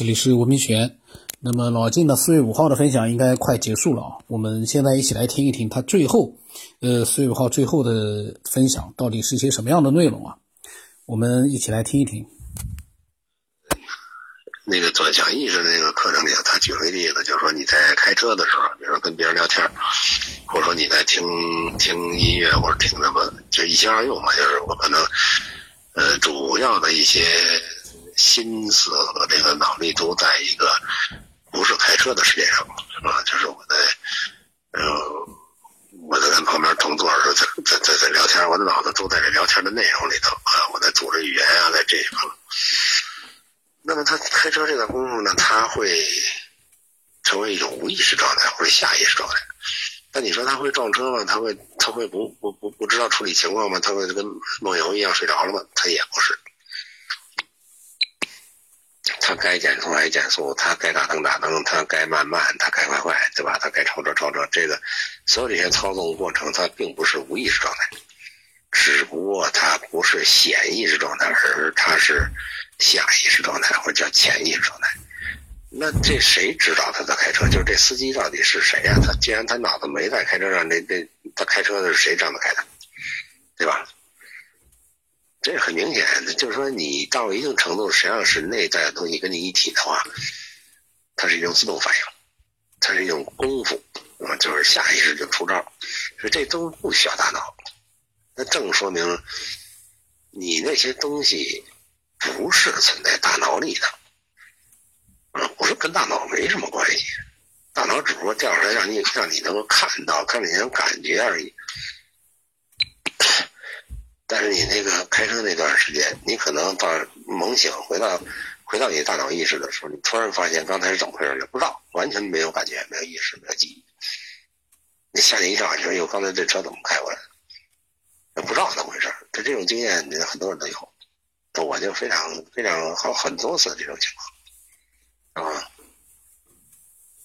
这里是文明轩。那么老晋的四月五号的分享应该快结束了啊，我们现在一起来听一听他最后，呃，四月五号最后的分享到底是一些什么样的内容啊？我们一起来听一听。那个做讲意识的那个课程里，他举了一个例子，就是说你在开车的时候，比如说跟别人聊天，或者说你在听听音乐或者听什么，就一心二用嘛，就是我可能，呃，主要的一些。心思和这个脑力都在一个不是开车的世界上，是吧？就是我在，呃，我在跟旁边同座的时候，在在在在聊天，我的脑子都在这聊天的内容里头啊，我在组织语言啊，在这一方。那么他开车这段功夫呢，他会成为一种无意识状态或者下意识状态。那你说他会撞车吗？他会他会不不不不知道处理情况吗？他会跟梦游一样睡着了吗？他也不是。他该减速还减速，他该打灯打灯，他该慢慢，他该快快，对吧？他该超车超车，这个所有这些操纵过程，他并不是无意识状态，只不过他不是显意识状态，而他是下意识状态，或者叫潜意识状态。那这谁知道他在开车？就是这司机到底是谁呀？他既然他脑子没在开车上，这这他开车的是谁让他开的，对吧？这很明显，就是说你到一定程度，实际上是内在的东西跟你一体的话，它是一种自动反应，它是一种功夫，啊，就是下意识就出招，所以这都不需要大脑。那正说明你那些东西不是存在大脑里的，啊，不是跟大脑没什么关系，大脑只不过调出来让你让你能够看到，看你能感觉而已。但是你那个开车那段时间，你可能到猛醒回到回到你大脑意识的时候，你突然发现刚才是怎么回事，也不知道，完全没有感觉，没有意识，没有记忆。你吓你一跳，你说哟，刚才这车怎么开过来？也不知道怎么回事。这这种经验，很多人都有。我就非常非常好很多次这种情况，啊，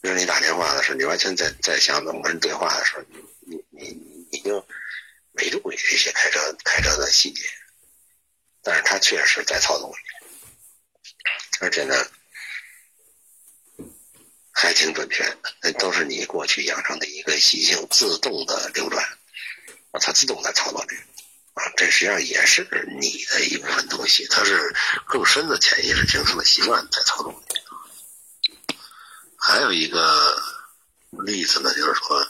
比如你打电话的时候，你完全在在想怎么跟人对话的时候，你你你你就。没注意这些的细节，但是他确实在操纵你，而且呢还挺准确，那都是你过去养成的一个习性，自动的流转，啊，它自动在操作这个，啊，这实际上也是你的一部分东西，它是更深的潜意识形成的习惯在操纵你。还有一个例子呢，就是说。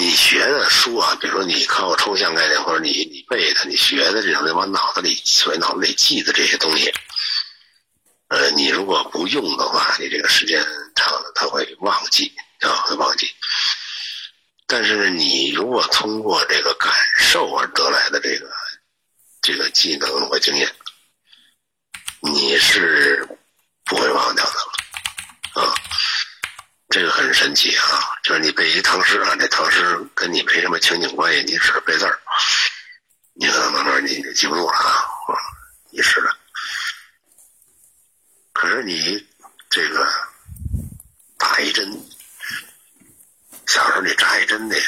你学的书啊，比如说你靠抽象概念，或者你你背的，你学的这种，往脑子里所谓脑子里记的这些东西，呃，你如果不用的话，你这个时间长了，他会忘记啊，会忘记。但是你如果通过这个感受而得来的这个这个技能和经验，你是不会忘掉的了啊。这个很神奇啊，就是你背一唐诗啊，这唐诗跟你没什么情景关系，你只是背字儿，你可能慢慢你记不住了啊，你是的。可是你这个打一针，小时候你扎一针那个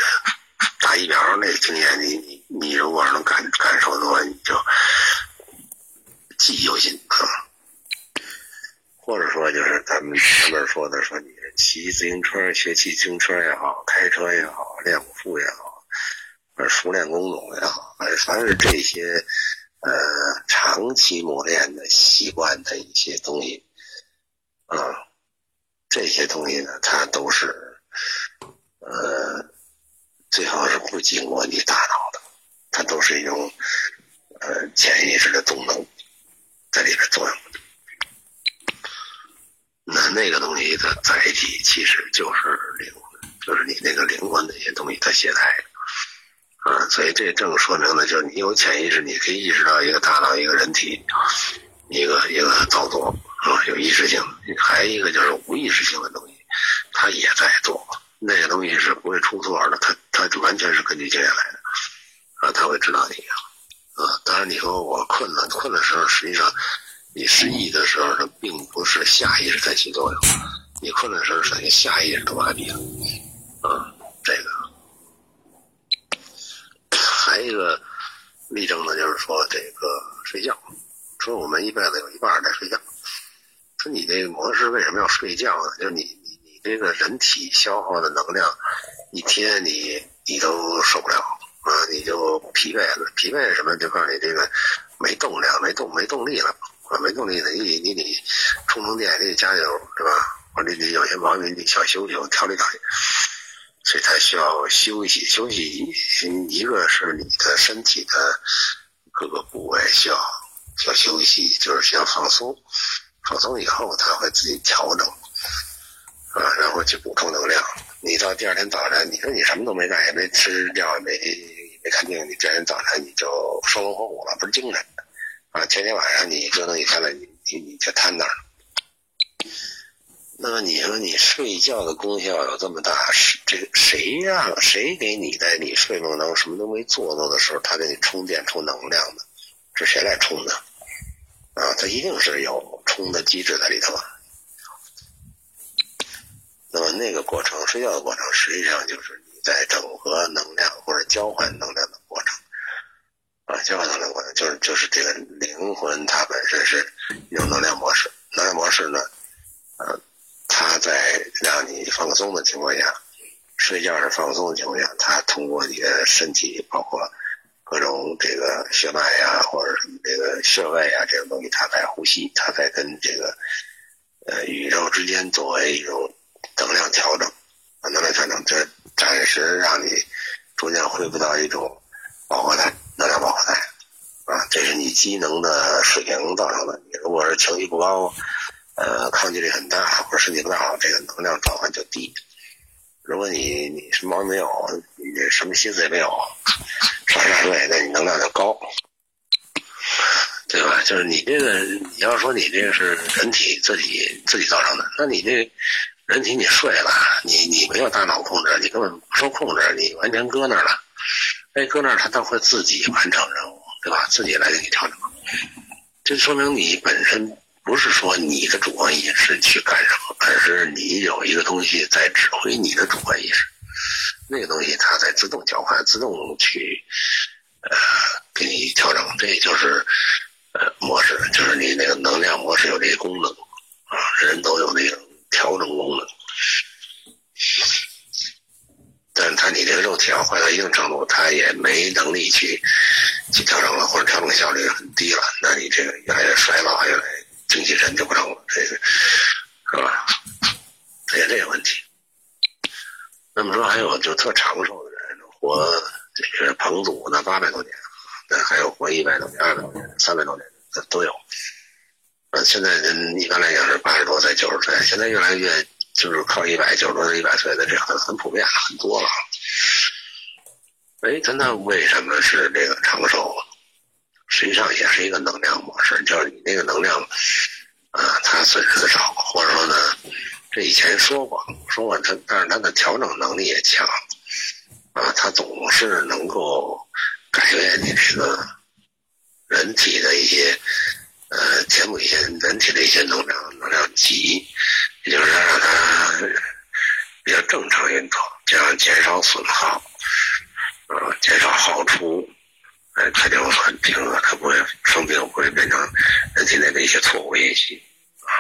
打疫苗那个经验，你你你如果能感感受的话，你就记忆犹新啊。或者说，就是咱们前面说的，说你骑自行车、学骑自行车也好，开车也好，练武术也好，或者熟练工种也好，凡是这些呃长期磨练的习惯的一些东西，啊，这些东西呢，它都是呃最好是不经过你大脑的，它都是一种呃潜意识的动能在里边作用。那那个东西的载体其实就是灵，就是你那个灵魂那些东西它携带，啊，所以这正说明呢，就是你有潜意识，你可以意识到一个大脑、一个人体，一个一个操作啊，有意识性。还一个就是无意识性的东西，它也在做，那个东西是不会出错的，它它完全是根据经验来的，啊，他会指导你啊。当然你说我困了，困的时候实际上。你失忆的时候，它并不是下意识在起作用。你困的时候，是你下意识都麻痹了。啊，这个还一个例证呢，就是说这个睡觉，说我们一辈子有一半在睡觉，说你这个模式为什么要睡觉呢？就是你你你这个人体消耗的能量，一天你你都受不了啊，你就疲惫了。疲惫是什么？就告诉你这个没动量，没动没动力了，没动力了，你你得充充电，你得加油，是吧？或者你有些毛病你得小休息，调理调理。所以它需要休息，休息一个是你的身体的各个部位需要需要休息，就是需要放松，放松以后它会自己调整，啊，然后去补充能量。你到第二天早晨，你说你什么都没干，也没吃药，也没没看病，你第二天早晨你就生龙活虎了，不是精神啊？前天晚上你折腾一天了，你你你就瘫那儿。那么你说你睡觉的功效有这么大，是这谁让谁给你在你睡梦当中什么都没做到的时候，他给你充电充能量的？是谁来充的？啊，他一定是有充的机制在里头。那么那个过程，睡觉的过程，实际上就是你在整合能量或者交换能量的过程。啊，交换能量过程就是就是这个灵魂它本身是一种能量模式，能量模式呢，呃。它在让你放松的情况下，睡觉是放松的情况下，它通过你的身体，包括各种这个血脉呀，或者什么这个穴位啊这种东西，它在呼吸，它在跟这个呃宇宙之间作为一种能量调整，啊能量调整，这暂时让你逐渐恢复到一种饱和态，能量饱和态啊，这是你机能的水平造成的。你如果是情绪不高。呃，抗击力很大，或者身体不大好，这个能量转换就低。如果你你什么毛病没有，你什么心思也没有，少吃大睡，那你能量就高，对吧？就是你这个，你要说你这个是人体自己自己造成的，那你这人体你睡了，你你没有大脑控制，你根本不受控制，你完全搁那儿了。哎，搁那儿，它都会自己完成任务，对吧？自己来给你调整，这说明你本身。不是说你的主观意识去干什么，而是你有一个东西在指挥你的主观意识，那个东西它在自动交换、自动去呃给你调整，这就是呃模式，就是你那个能量模式有这个功能啊，人都有那个调整功能，他你这个肉体要坏到一定程度，他也没能力去去调整了，或者调整效率很低了，那你这个越来越衰老，越来越。精气神就不成了，这个是吧？出现这个问题。那么说，还有就特长寿的人，活这个彭祖呢，八百多年，那还有活一百多年、二百多年、三百多年的都有。呃，现在人一般来讲是八十多岁、九十岁，现在越来越就是靠一百九十多岁、一百岁的，这很很普遍，很多了。哎，他那为什么是这个长寿？实际上也是一个能量模式，就是你那个能量，啊，它损失的少，或者说呢，这以前说过，说过它，但是它的调整能力也强，啊，它总是能够改变你这个人体的一些，呃，填补一些人体的一些能量能量级，也就是让它比较正常运作，这样减少损耗，啊，减少耗出。哎，它就很平和，它不会生病，不会变成人体内的一些啊，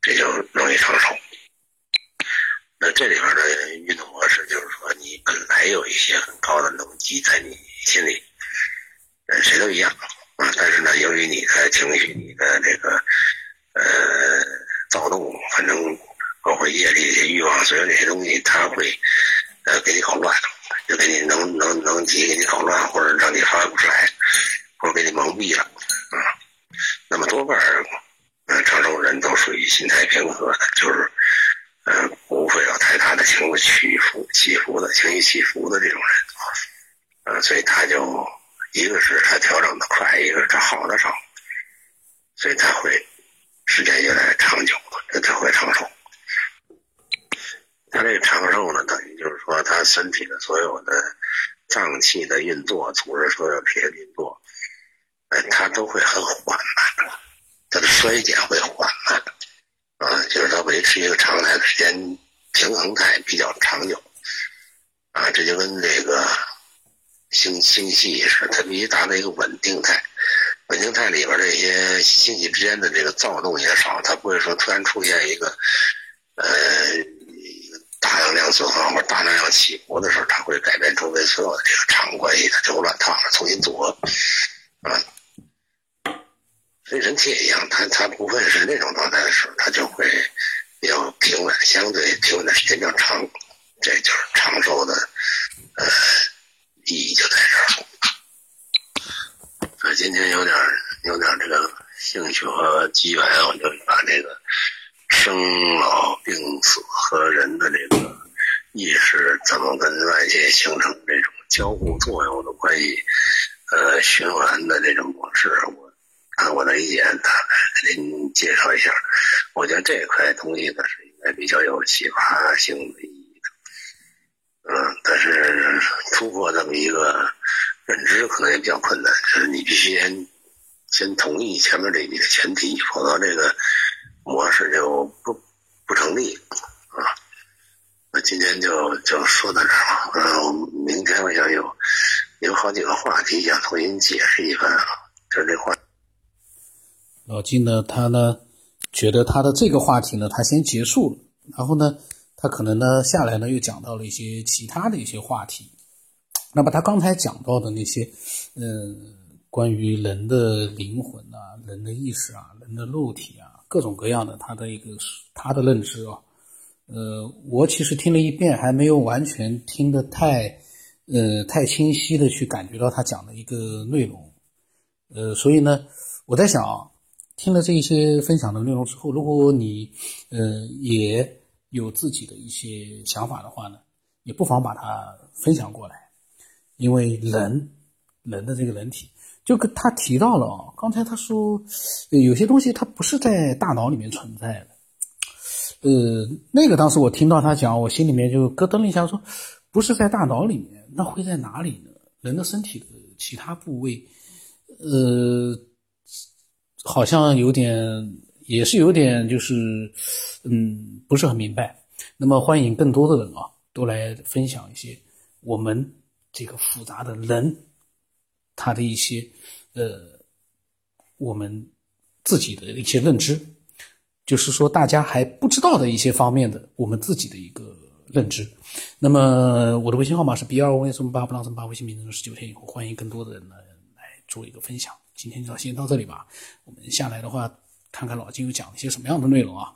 这就容易长寿。那这里边的运动模式就是说，你本来有一些很高的能级在你心里，呃，谁都一样啊。但是呢，由于你的情绪、你的这个呃躁动，反正包括夜里、一些欲望，所有这些东西，它会呃给你搞乱。就给你能能能急给你搞乱，或者让你发挥不出来，或者给你蒙蔽了。多半儿，嗯，长寿人都属于心态平和的，就是嗯，不会有太大的情绪起伏起伏的情绪起伏的这种人啊。所以他就一个是他调整的快，一个是他好的少，所以他会时间越来越长久，他会长寿。他这个长寿呢，等于就是说，他身体的所有的脏器的运作，组织所有这些运作，哎，他都会很缓慢，它的衰减会缓慢，啊，就是它维持一个常态的时间平衡态比较长久，啊，这就跟这个星星系似的，它必须达到一个稳定态，稳定态里边这些星系之间的这个躁动也少，它不会说突然出现一个呃大能量损耗或大能量起伏的时候，它会改变周围所有的这个场关系，它就乱套了，重新组合啊。跟人体也一样，它它不会是那种状态的时候，它就会比较平稳，相对平稳的时间比较长，这就是长寿的呃意义就在这儿。所以今天有点有点这个兴趣和机缘，我就把这个生老病死和人的这个意识怎么跟外界形成这种交互作用的关系，呃，循环的这种模式，我。我的意见，大概给您介绍一下。我觉得这一块东西呢是应该比较有启发性的意义的。嗯，但是突破这么一个认知可能也比较困难，就是你必须先先同意前面这一个前提，否则这个模式就不不成立啊。那今天就就说到这儿吧。嗯，明天我想有有好几个话题想重新解释一番啊，就是这话。老金呢，他呢觉得他的这个话题呢，他先结束了，然后呢，他可能呢下来呢又讲到了一些其他的一些话题。那么他刚才讲到的那些，嗯，关于人的灵魂啊、人的意识啊、人的肉体啊，各种各样的他的一个他的认知啊，呃，我其实听了一遍，还没有完全听得太，呃，太清晰的去感觉到他讲的一个内容，呃，所以呢，我在想啊。听了这一些分享的内容之后，如果你呃也有自己的一些想法的话呢，也不妨把它分享过来。因为人人的这个人体，就跟他提到了啊，刚才他说有些东西它不是在大脑里面存在的。呃，那个当时我听到他讲，我心里面就咯噔了一下，说不是在大脑里面，那会在哪里呢？人的身体的其他部位，呃。好像有点，也是有点，就是，嗯，不是很明白。那么，欢迎更多的人啊，都来分享一些我们这个复杂的人他的一些，呃，我们自己的一些认知，就是说大家还不知道的一些方面的我们自己的一个认知。那么，我的微信号码是 b 二五什么八不浪什么八，微信名称是十九天以后，欢迎更多的人呢来做一个分享。今天就先到这里吧，我们下来的话，看看老金又讲了些什么样的内容啊。